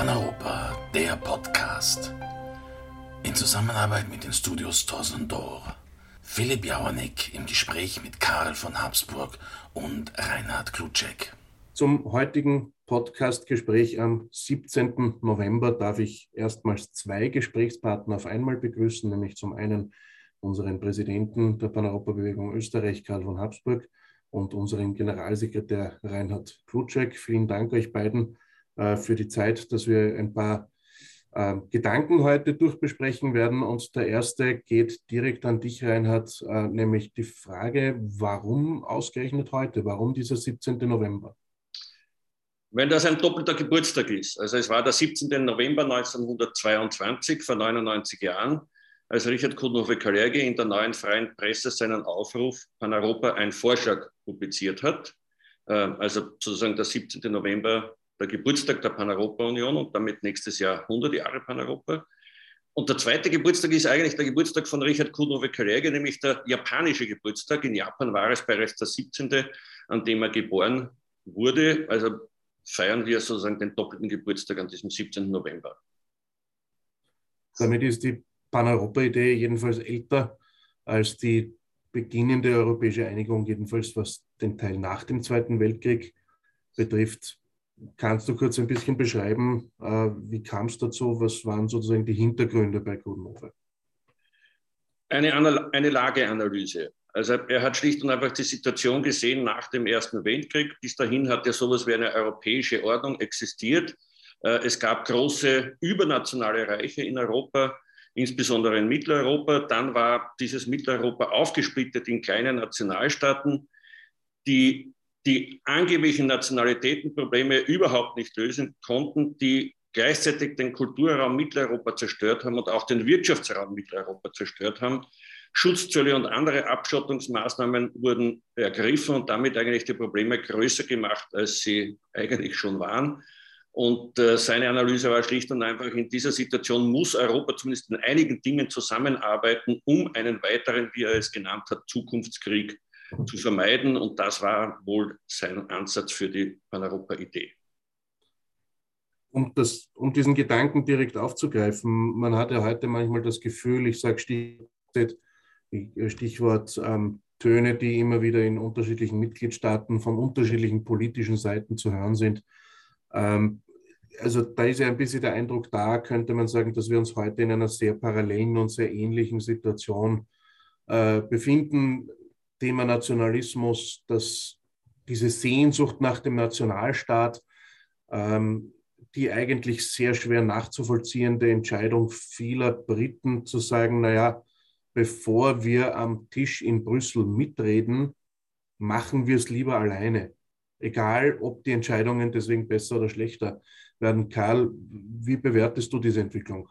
Paneuropa, der Podcast. In Zusammenarbeit mit den Studios Torsendor. Philipp Jauernick im Gespräch mit Karl von Habsburg und Reinhard Klutschek. Zum heutigen Podcast-Gespräch am 17. November darf ich erstmals zwei Gesprächspartner auf einmal begrüßen, nämlich zum einen unseren Präsidenten der Paneuropa-Bewegung Österreich, Karl von Habsburg, und unseren Generalsekretär Reinhard Klutschek. Vielen Dank euch beiden für die Zeit, dass wir ein paar äh, Gedanken heute durchbesprechen werden. Und der erste geht direkt an dich, Reinhard, äh, nämlich die Frage, warum ausgerechnet heute? Warum dieser 17. November? Wenn das ein doppelter Geburtstag ist, also es war der 17. November 1922, vor 99 Jahren, als Richard Kudnow-Kalergi in der neuen freien Presse seinen Aufruf Pan Europa ein Vorschlag publiziert hat. Also sozusagen der 17. November der Geburtstag der Pan-Europa-Union und damit nächstes Jahr 100 Jahre Pan-Europa. Und der zweite Geburtstag ist eigentlich der Geburtstag von Richard Kunowe-Kalergi, nämlich der japanische Geburtstag. In Japan war es bereits der 17., an dem er geboren wurde. Also feiern wir sozusagen den doppelten Geburtstag an diesem 17. November. Damit ist die Pan-Europa-Idee jedenfalls älter als die beginnende europäische Einigung, jedenfalls was den Teil nach dem Zweiten Weltkrieg betrifft. Kannst du kurz ein bisschen beschreiben, äh, wie kam es dazu? Was waren sozusagen die Hintergründe bei Gudenhofer? Eine, eine Lageanalyse. Also er hat schlicht und einfach die Situation gesehen nach dem Ersten Weltkrieg. Bis dahin hat ja sowas wie eine europäische Ordnung existiert. Äh, es gab große übernationale Reiche in Europa, insbesondere in Mitteleuropa. Dann war dieses Mitteleuropa aufgesplittet in kleine Nationalstaaten, die die angeblichen Nationalitätenprobleme überhaupt nicht lösen konnten, die gleichzeitig den Kulturraum Mitteleuropa zerstört haben und auch den Wirtschaftsraum Mitteleuropa zerstört haben. Schutzzölle und andere Abschottungsmaßnahmen wurden ergriffen und damit eigentlich die Probleme größer gemacht, als sie eigentlich schon waren. Und äh, seine Analyse war schlicht und einfach, in dieser Situation muss Europa zumindest in einigen Dingen zusammenarbeiten, um einen weiteren, wie er es genannt hat, Zukunftskrieg zu vermeiden. Und das war wohl sein Ansatz für die Paneuropa-Idee. Um, um diesen Gedanken direkt aufzugreifen, man hat ja heute manchmal das Gefühl, ich sage Stichwort, Stichwort ähm, Töne, die immer wieder in unterschiedlichen Mitgliedstaaten von unterschiedlichen politischen Seiten zu hören sind. Ähm, also da ist ja ein bisschen der Eindruck da, könnte man sagen, dass wir uns heute in einer sehr parallelen und sehr ähnlichen Situation äh, befinden. Thema Nationalismus, dass diese Sehnsucht nach dem Nationalstaat, ähm, die eigentlich sehr schwer nachzuvollziehende Entscheidung vieler Briten zu sagen, naja, bevor wir am Tisch in Brüssel mitreden, machen wir es lieber alleine. Egal, ob die Entscheidungen deswegen besser oder schlechter werden. Karl, wie bewertest du diese Entwicklung?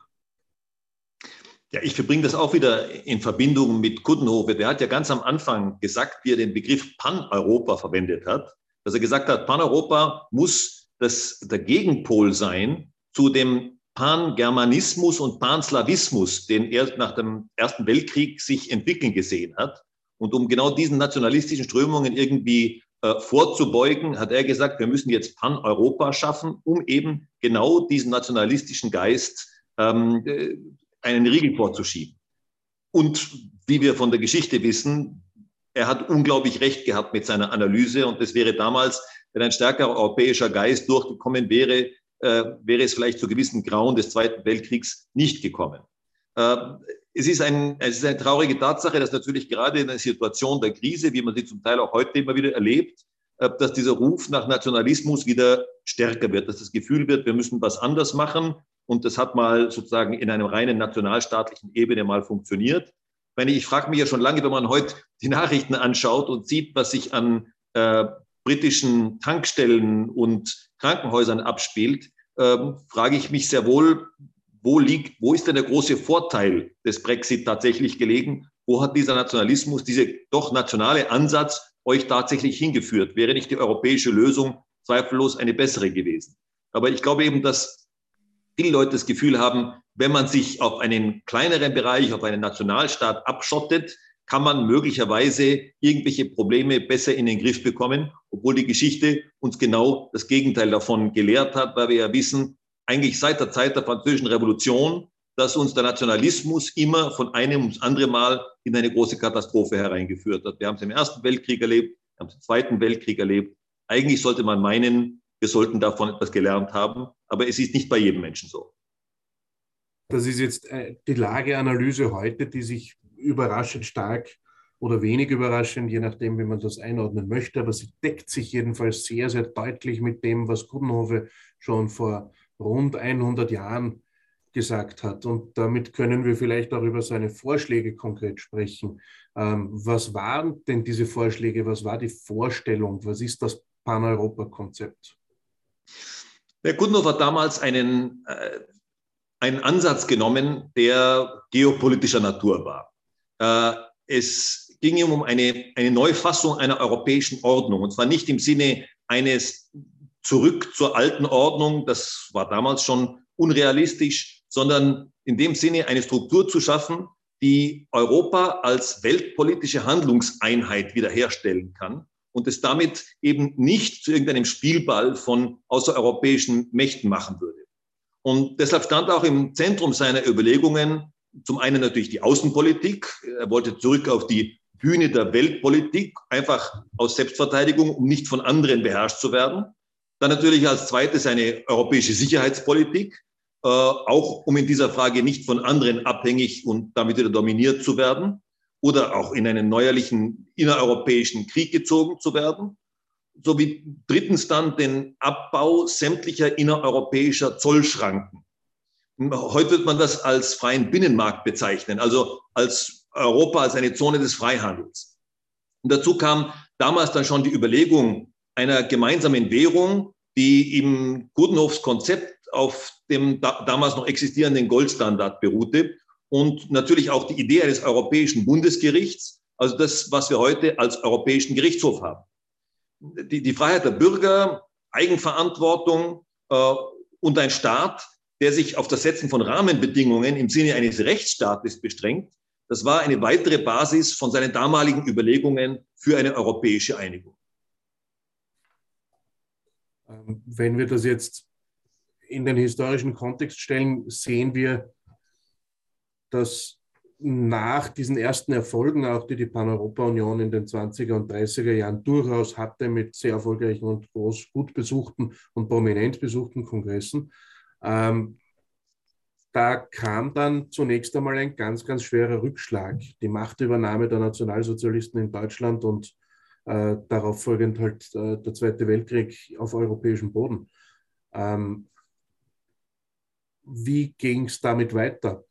Ja, ich verbringe das auch wieder in Verbindung mit Kuddenhofe. Der hat ja ganz am Anfang gesagt, wie er den Begriff Pan-Europa verwendet hat, dass er gesagt hat, Pan-Europa muss das, der Gegenpol sein zu dem Pan-Germanismus und Pan-Slawismus, den er nach dem Ersten Weltkrieg sich entwickeln gesehen hat. Und um genau diesen nationalistischen Strömungen irgendwie äh, vorzubeugen, hat er gesagt, wir müssen jetzt Pan-Europa schaffen, um eben genau diesen nationalistischen Geist ähm, äh, einen Riegel vorzuschieben. Und wie wir von der Geschichte wissen, er hat unglaublich recht gehabt mit seiner Analyse und es wäre damals, wenn ein stärkerer europäischer Geist durchgekommen wäre, äh, wäre es vielleicht zu gewissen Grauen des Zweiten Weltkriegs nicht gekommen. Äh, es, ist ein, es ist eine traurige Tatsache, dass natürlich gerade in einer Situation der Krise, wie man sie zum Teil auch heute immer wieder erlebt, äh, dass dieser Ruf nach Nationalismus wieder stärker wird, dass das Gefühl wird, wir müssen was anders machen, und das hat mal sozusagen in einem reinen nationalstaatlichen Ebene mal funktioniert. Ich, ich frage mich ja schon lange, wenn man heute die Nachrichten anschaut und sieht, was sich an äh, britischen Tankstellen und Krankenhäusern abspielt, äh, frage ich mich sehr wohl, wo liegt, wo ist denn der große Vorteil des Brexit tatsächlich gelegen? Wo hat dieser Nationalismus, dieser doch nationale Ansatz euch tatsächlich hingeführt? Wäre nicht die europäische Lösung zweifellos eine bessere gewesen? Aber ich glaube eben, dass viele Leute das Gefühl haben, wenn man sich auf einen kleineren Bereich, auf einen Nationalstaat abschottet, kann man möglicherweise irgendwelche Probleme besser in den Griff bekommen, obwohl die Geschichte uns genau das Gegenteil davon gelehrt hat, weil wir ja wissen, eigentlich seit der Zeit der Französischen Revolution, dass uns der Nationalismus immer von einem ums andere Mal in eine große Katastrophe hereingeführt hat. Wir haben es im Ersten Weltkrieg erlebt, wir haben es im Zweiten Weltkrieg erlebt. Eigentlich sollte man meinen, wir sollten davon etwas gelernt haben, aber es ist nicht bei jedem Menschen so. Das ist jetzt äh, die Lageanalyse heute, die sich überraschend stark oder wenig überraschend, je nachdem, wie man das einordnen möchte, aber sie deckt sich jedenfalls sehr, sehr deutlich mit dem, was Gudenhove schon vor rund 100 Jahren gesagt hat. Und damit können wir vielleicht auch über seine Vorschläge konkret sprechen. Ähm, was waren denn diese Vorschläge? Was war die Vorstellung? Was ist das Pan-Europa-Konzept? Herr Gudnow hat damals einen, äh, einen Ansatz genommen, der geopolitischer Natur war. Äh, es ging ihm um eine, eine Neufassung einer europäischen Ordnung. Und zwar nicht im Sinne eines zurück zur alten Ordnung, das war damals schon unrealistisch, sondern in dem Sinne eine Struktur zu schaffen, die Europa als weltpolitische Handlungseinheit wiederherstellen kann und es damit eben nicht zu irgendeinem Spielball von außereuropäischen Mächten machen würde. Und deshalb stand auch im Zentrum seiner Überlegungen zum einen natürlich die Außenpolitik. Er wollte zurück auf die Bühne der Weltpolitik, einfach aus Selbstverteidigung, um nicht von anderen beherrscht zu werden. Dann natürlich als zweites eine europäische Sicherheitspolitik, äh, auch um in dieser Frage nicht von anderen abhängig und damit wieder dominiert zu werden oder auch in einen neuerlichen innereuropäischen Krieg gezogen zu werden. Sowie drittens dann den Abbau sämtlicher innereuropäischer Zollschranken. Heute wird man das als freien Binnenmarkt bezeichnen, also als Europa als eine Zone des Freihandels. Und dazu kam damals dann schon die Überlegung einer gemeinsamen Währung, die im Gudenhofs Konzept auf dem da, damals noch existierenden Goldstandard beruhte und natürlich auch die Idee eines europäischen Bundesgerichts, also das, was wir heute als Europäischen Gerichtshof haben. Die, die Freiheit der Bürger, Eigenverantwortung äh, und ein Staat, der sich auf das Setzen von Rahmenbedingungen im Sinne eines Rechtsstaates beschränkt, das war eine weitere Basis von seinen damaligen Überlegungen für eine europäische Einigung. Ähm, wenn wir das jetzt in den historischen Kontext stellen, sehen wir, dass nach diesen ersten Erfolgen, auch die die Pan-Europa-Union in den 20er und 30er Jahren durchaus hatte mit sehr erfolgreichen und groß gut besuchten und prominent besuchten Kongressen, ähm, da kam dann zunächst einmal ein ganz, ganz schwerer Rückschlag. Die Machtübernahme der Nationalsozialisten in Deutschland und äh, darauf folgend halt äh, der Zweite Weltkrieg auf europäischem Boden. Ähm, wie ging es damit weiter?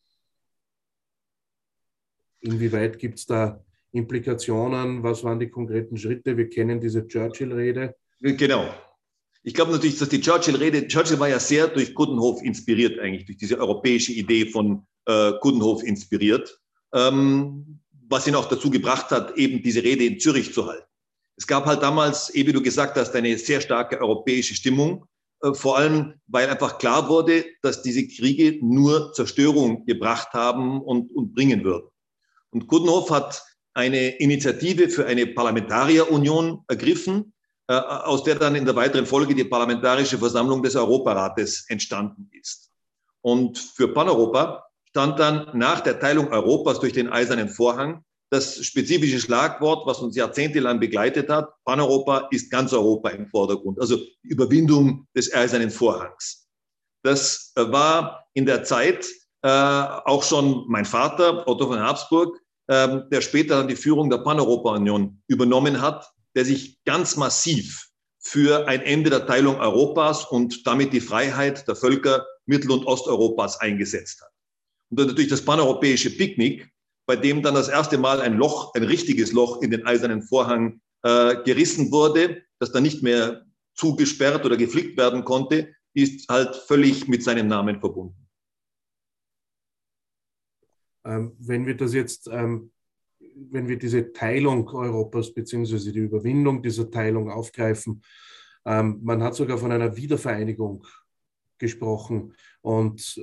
Inwieweit gibt es da Implikationen? Was waren die konkreten Schritte? Wir kennen diese Churchill-Rede. Genau. Ich glaube natürlich, dass die Churchill-Rede, Churchill war ja sehr durch Gudenhof inspiriert, eigentlich durch diese europäische Idee von äh, Gudenhof inspiriert, ähm, was ihn auch dazu gebracht hat, eben diese Rede in Zürich zu halten. Es gab halt damals, wie du gesagt hast, eine sehr starke europäische Stimmung, äh, vor allem weil einfach klar wurde, dass diese Kriege nur Zerstörung gebracht haben und, und bringen würden. Und Gudenhof hat eine Initiative für eine Parlamentarierunion ergriffen, äh, aus der dann in der weiteren Folge die Parlamentarische Versammlung des Europarates entstanden ist. Und für Paneuropa stand dann nach der Teilung Europas durch den Eisernen Vorhang das spezifische Schlagwort, was uns jahrzehntelang begleitet hat. Paneuropa ist ganz Europa im Vordergrund, also Überwindung des Eisernen Vorhangs. Das äh, war in der Zeit äh, auch schon mein Vater, Otto von Habsburg, äh, der später dann die Führung der Paneuropa-Union übernommen hat, der sich ganz massiv für ein Ende der Teilung Europas und damit die Freiheit der Völker Mittel- und Osteuropas eingesetzt hat. Und dann natürlich das paneuropäische Picknick, bei dem dann das erste Mal ein Loch, ein richtiges Loch in den eisernen Vorhang äh, gerissen wurde, das dann nicht mehr zugesperrt oder geflickt werden konnte, ist halt völlig mit seinem Namen verbunden. Ähm, wenn wir das jetzt, ähm, wenn wir diese Teilung Europas beziehungsweise die Überwindung dieser Teilung aufgreifen, ähm, man hat sogar von einer Wiedervereinigung gesprochen und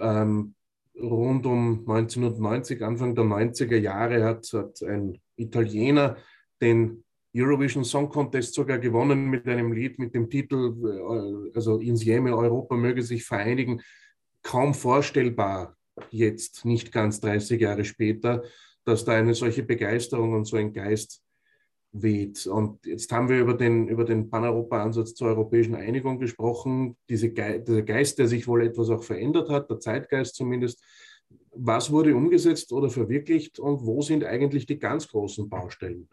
rund um 1990, Anfang der 90er Jahre hat, hat ein Italiener den Eurovision Song Contest sogar gewonnen mit einem Lied mit dem Titel, äh, also Insieme Europa möge sich vereinigen. kaum vorstellbar jetzt, nicht ganz 30 Jahre später, dass da eine solche Begeisterung und so ein Geist weht. Und jetzt haben wir über den, über den Pan-Europa-Ansatz zur europäischen Einigung gesprochen. Diese Ge dieser Geist, der sich wohl etwas auch verändert hat, der Zeitgeist zumindest. Was wurde umgesetzt oder verwirklicht und wo sind eigentlich die ganz großen Baustellen?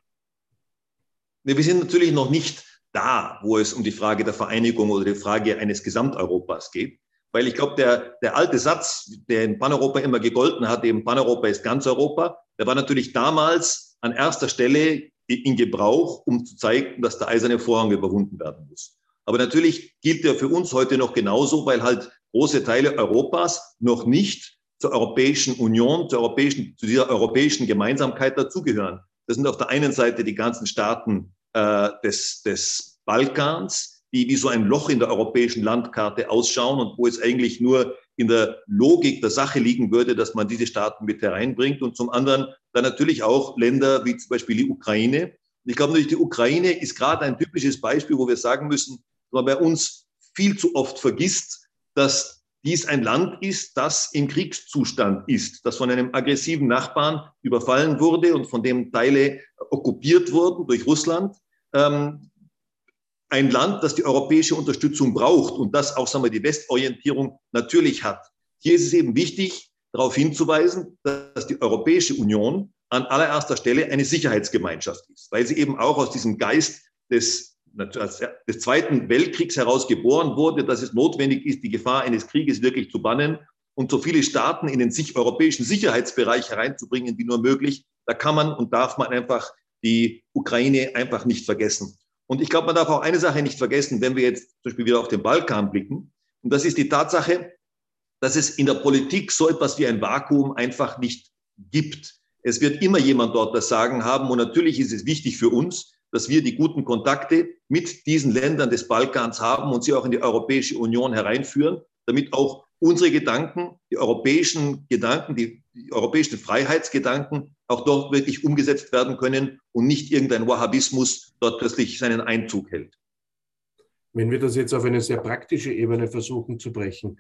Wir sind natürlich noch nicht da, wo es um die Frage der Vereinigung oder die Frage eines Gesamteuropas geht. Weil ich glaube, der, der alte Satz, der in Paneuropa immer gegolten hat, eben Paneuropa ist ganz Europa, der war natürlich damals an erster Stelle in Gebrauch, um zu zeigen, dass der eiserne Vorhang überwunden werden muss. Aber natürlich gilt er für uns heute noch genauso, weil halt große Teile Europas noch nicht zur Europäischen Union, zur europäischen, zu dieser europäischen Gemeinsamkeit dazugehören. Das sind auf der einen Seite die ganzen Staaten äh, des, des Balkans, die wie so ein Loch in der europäischen Landkarte ausschauen und wo es eigentlich nur in der Logik der Sache liegen würde, dass man diese Staaten mit hereinbringt. Und zum anderen dann natürlich auch Länder wie zum Beispiel die Ukraine. Ich glaube natürlich, die Ukraine ist gerade ein typisches Beispiel, wo wir sagen müssen, man bei uns viel zu oft vergisst, dass dies ein Land ist, das im Kriegszustand ist, das von einem aggressiven Nachbarn überfallen wurde und von dem Teile okkupiert wurden durch Russland. Ähm, ein Land, das die europäische Unterstützung braucht und das auch sagen wir, die Westorientierung natürlich hat. Hier ist es eben wichtig, darauf hinzuweisen, dass die Europäische Union an allererster Stelle eine Sicherheitsgemeinschaft ist, weil sie eben auch aus diesem Geist des des Zweiten Weltkriegs heraus geboren wurde, dass es notwendig ist, die Gefahr eines Krieges wirklich zu bannen und so viele Staaten in den sich europäischen Sicherheitsbereich hereinzubringen, wie nur möglich. Da kann man und darf man einfach die Ukraine einfach nicht vergessen. Und ich glaube, man darf auch eine Sache nicht vergessen, wenn wir jetzt zum Beispiel wieder auf den Balkan blicken. Und das ist die Tatsache, dass es in der Politik so etwas wie ein Vakuum einfach nicht gibt. Es wird immer jemand dort das Sagen haben. Und natürlich ist es wichtig für uns, dass wir die guten Kontakte mit diesen Ländern des Balkans haben und sie auch in die Europäische Union hereinführen, damit auch unsere Gedanken, die europäischen Gedanken, die, die europäischen Freiheitsgedanken auch dort wirklich umgesetzt werden können und nicht irgendein Wahhabismus dort plötzlich seinen Einzug hält. Wenn wir das jetzt auf eine sehr praktische Ebene versuchen zu brechen,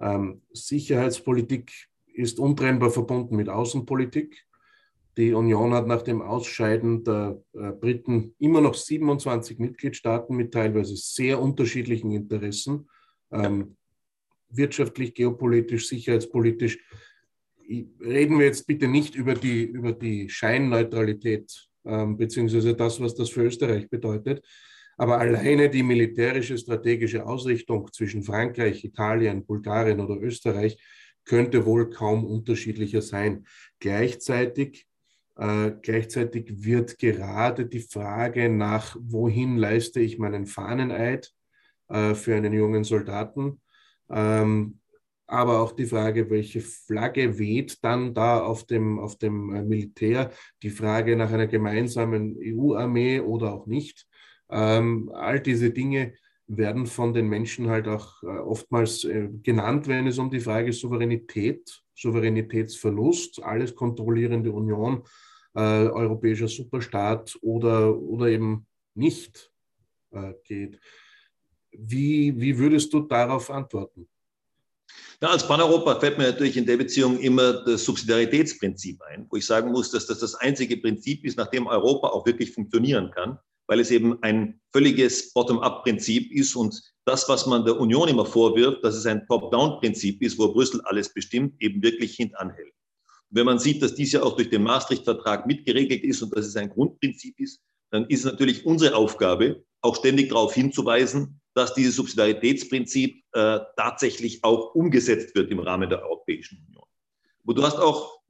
ähm, Sicherheitspolitik ist untrennbar verbunden mit Außenpolitik. Die Union hat nach dem Ausscheiden der äh, Briten immer noch 27 Mitgliedstaaten mit teilweise sehr unterschiedlichen Interessen, ähm, wirtschaftlich, geopolitisch, sicherheitspolitisch. Reden wir jetzt bitte nicht über die, über die Scheinneutralität, ähm, beziehungsweise das, was das für Österreich bedeutet. Aber alleine die militärische strategische Ausrichtung zwischen Frankreich, Italien, Bulgarien oder Österreich könnte wohl kaum unterschiedlicher sein. Gleichzeitig äh, gleichzeitig wird gerade die Frage nach, wohin leiste ich meinen Fahneneid äh, für einen jungen Soldaten, ähm, aber auch die Frage, welche Flagge weht dann da auf dem, auf dem äh, Militär, die Frage nach einer gemeinsamen EU-Armee oder auch nicht. Ähm, all diese Dinge werden von den Menschen halt auch äh, oftmals äh, genannt, wenn es um die Frage Souveränität, Souveränitätsverlust, alles kontrollierende Union äh, europäischer Superstaat oder, oder eben nicht äh, geht. Wie, wie würdest du darauf antworten? Ja, als Paneuropa fällt mir natürlich in der Beziehung immer das Subsidiaritätsprinzip ein, wo ich sagen muss, dass das das einzige Prinzip ist, nach dem Europa auch wirklich funktionieren kann, weil es eben ein völliges Bottom-up-Prinzip ist und das, was man der Union immer vorwirft, dass es ein Top-down-Prinzip ist, wo Brüssel alles bestimmt, eben wirklich hintanhält. Wenn man sieht, dass dies ja auch durch den Maastricht-Vertrag mitgeregelt ist und dass es ein Grundprinzip ist, dann ist natürlich unsere Aufgabe, auch ständig darauf hinzuweisen, dass dieses Subsidiaritätsprinzip äh, tatsächlich auch umgesetzt wird im Rahmen der Europäischen Union. Und du hast auch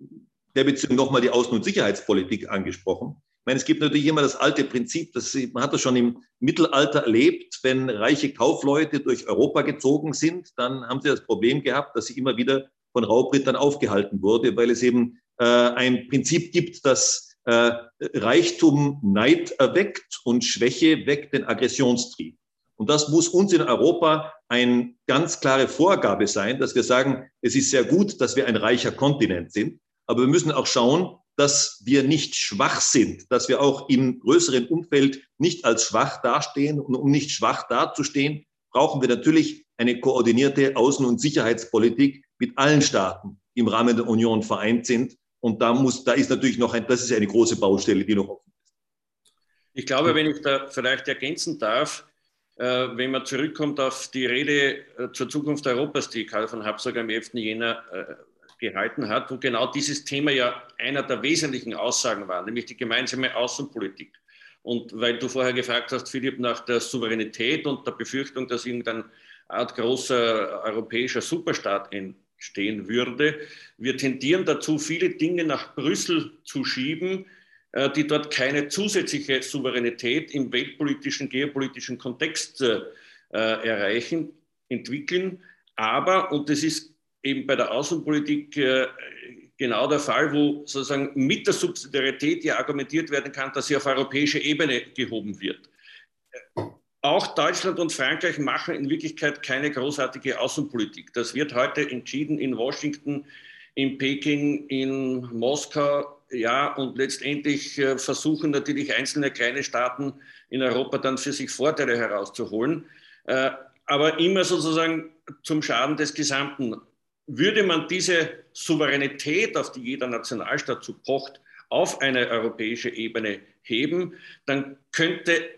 der Beziehung nochmal die Außen- und Sicherheitspolitik angesprochen. Ich meine, es gibt natürlich immer das alte Prinzip, das, man hat das schon im Mittelalter erlebt, wenn reiche Kaufleute durch Europa gezogen sind, dann haben sie das Problem gehabt, dass sie immer wieder von Raubrittern aufgehalten wurde, weil es eben äh, ein Prinzip gibt, das äh, Reichtum Neid erweckt und Schwäche weckt den Aggressionstrieb. Und das muss uns in Europa eine ganz klare Vorgabe sein, dass wir sagen, es ist sehr gut, dass wir ein reicher Kontinent sind, aber wir müssen auch schauen, dass wir nicht schwach sind, dass wir auch im größeren Umfeld nicht als schwach dastehen. Und um nicht schwach dazustehen, brauchen wir natürlich eine koordinierte Außen- und Sicherheitspolitik mit allen Staaten, im Rahmen der Union vereint sind. Und da muss, da ist natürlich noch ein, das ist eine große Baustelle, die noch offen ist. Ich glaube, wenn ich da vielleicht ergänzen darf, wenn man zurückkommt auf die Rede äh, zur Zukunft Europas, die Karl von Habsburg am 11. Jänner äh, gehalten hat, wo genau dieses Thema ja einer der wesentlichen Aussagen war, nämlich die gemeinsame Außenpolitik. Und weil du vorher gefragt hast, Philipp, nach der Souveränität und der Befürchtung, dass irgendein Art großer europäischer Superstaat entstehen würde, wir tendieren dazu, viele Dinge nach Brüssel zu schieben, äh, die dort keine zusätzliche Souveränität im weltpolitischen, geopolitischen Kontext äh, erreichen, entwickeln. Aber, und das ist eben bei der Außenpolitik äh, genau der Fall, wo sozusagen mit der Subsidiarität ja argumentiert werden kann, dass sie auf europäischer Ebene gehoben wird. Auch Deutschland und Frankreich machen in Wirklichkeit keine großartige Außenpolitik. Das wird heute entschieden in Washington, in Peking, in Moskau. Ja, und letztendlich äh, versuchen natürlich einzelne kleine Staaten in Europa dann für sich Vorteile herauszuholen. Äh, aber immer sozusagen zum Schaden des Gesamten würde man diese Souveränität, auf die jeder Nationalstaat zu pocht, auf eine europäische Ebene heben, dann könnte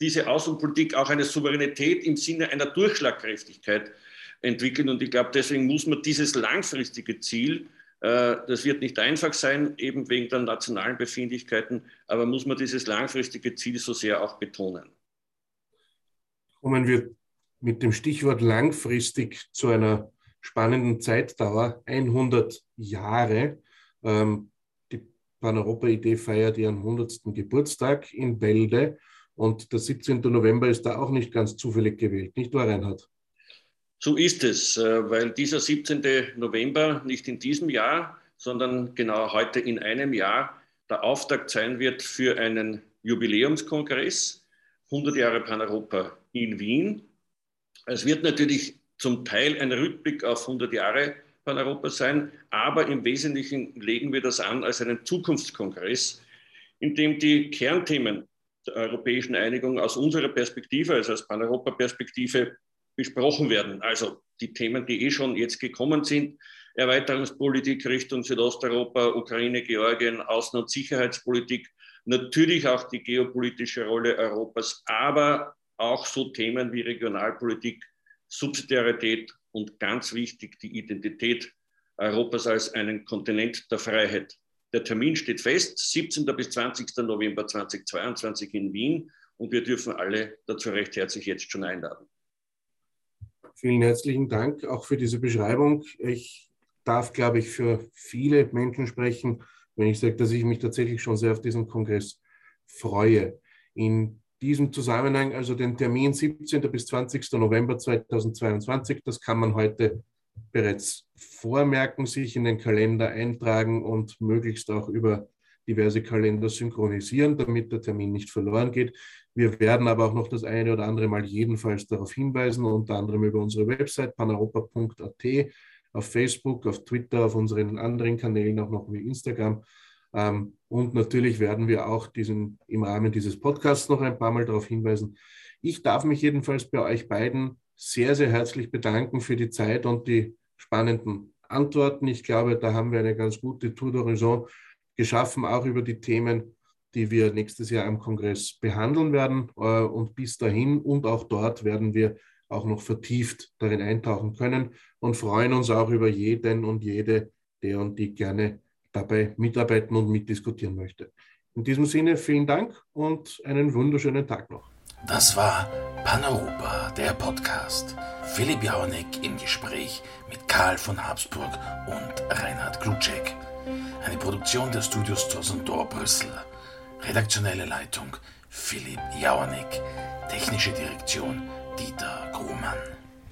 diese Außenpolitik auch eine Souveränität im Sinne einer Durchschlagkräftigkeit entwickeln. Und ich glaube, deswegen muss man dieses langfristige Ziel, das wird nicht einfach sein, eben wegen der nationalen Befindlichkeiten, aber muss man dieses langfristige Ziel so sehr auch betonen. Kommen wir mit dem Stichwort langfristig zu einer spannenden Zeitdauer, 100 Jahre. Ähm, die Pan-Europa-Idee feiert ihren 100. Geburtstag in Bälde und der 17. November ist da auch nicht ganz zufällig gewählt, nicht wahr, Reinhard? So ist es, äh, weil dieser 17. November nicht in diesem Jahr, sondern genau heute in einem Jahr der Auftakt sein wird für einen Jubiläumskongress, 100 Jahre Pan-Europa in Wien. Es wird natürlich zum Teil ein Rückblick auf 100 Jahre Pan-Europa sein, aber im Wesentlichen legen wir das an als einen Zukunftskongress, in dem die Kernthemen der europäischen Einigung aus unserer Perspektive, also aus Pan-Europa-Perspektive, besprochen werden. Also die Themen, die eh schon jetzt gekommen sind, Erweiterungspolitik Richtung Südosteuropa, Ukraine, Georgien, Außen- und Sicherheitspolitik, natürlich auch die geopolitische Rolle Europas, aber auch so Themen wie Regionalpolitik, Subsidiarität und ganz wichtig die Identität Europas als einen Kontinent der Freiheit. Der Termin steht fest, 17. bis 20. November 2022 in Wien und wir dürfen alle dazu recht herzlich jetzt schon einladen. Vielen herzlichen Dank auch für diese Beschreibung. Ich darf, glaube ich, für viele Menschen sprechen, wenn ich sage, dass ich mich tatsächlich schon sehr auf diesen Kongress freue. In diesem Zusammenhang, also den Termin 17. bis 20. November 2022, das kann man heute bereits vormerken, sich in den Kalender eintragen und möglichst auch über diverse Kalender synchronisieren, damit der Termin nicht verloren geht. Wir werden aber auch noch das eine oder andere Mal jedenfalls darauf hinweisen, unter anderem über unsere Website paneuropa.at, auf Facebook, auf Twitter, auf unseren anderen Kanälen, auch noch wie Instagram. Ähm, und natürlich werden wir auch diesen, im Rahmen dieses Podcasts noch ein paar Mal darauf hinweisen. Ich darf mich jedenfalls bei euch beiden sehr, sehr herzlich bedanken für die Zeit und die spannenden Antworten. Ich glaube, da haben wir eine ganz gute Tour d'Horizon geschaffen, auch über die Themen, die wir nächstes Jahr am Kongress behandeln werden. Äh, und bis dahin und auch dort werden wir auch noch vertieft darin eintauchen können und freuen uns auch über jeden und jede, der und die gerne dabei mitarbeiten und mitdiskutieren möchte. In diesem Sinne vielen Dank und einen wunderschönen Tag noch. Das war Paneuropa, der Podcast. Philipp Jaunig im Gespräch mit Karl von Habsburg und Reinhard Klutschek. Eine Produktion der Studios Torsendor Brüssel. Redaktionelle Leitung Philipp Jaunig. Technische Direktion Dieter Grumann.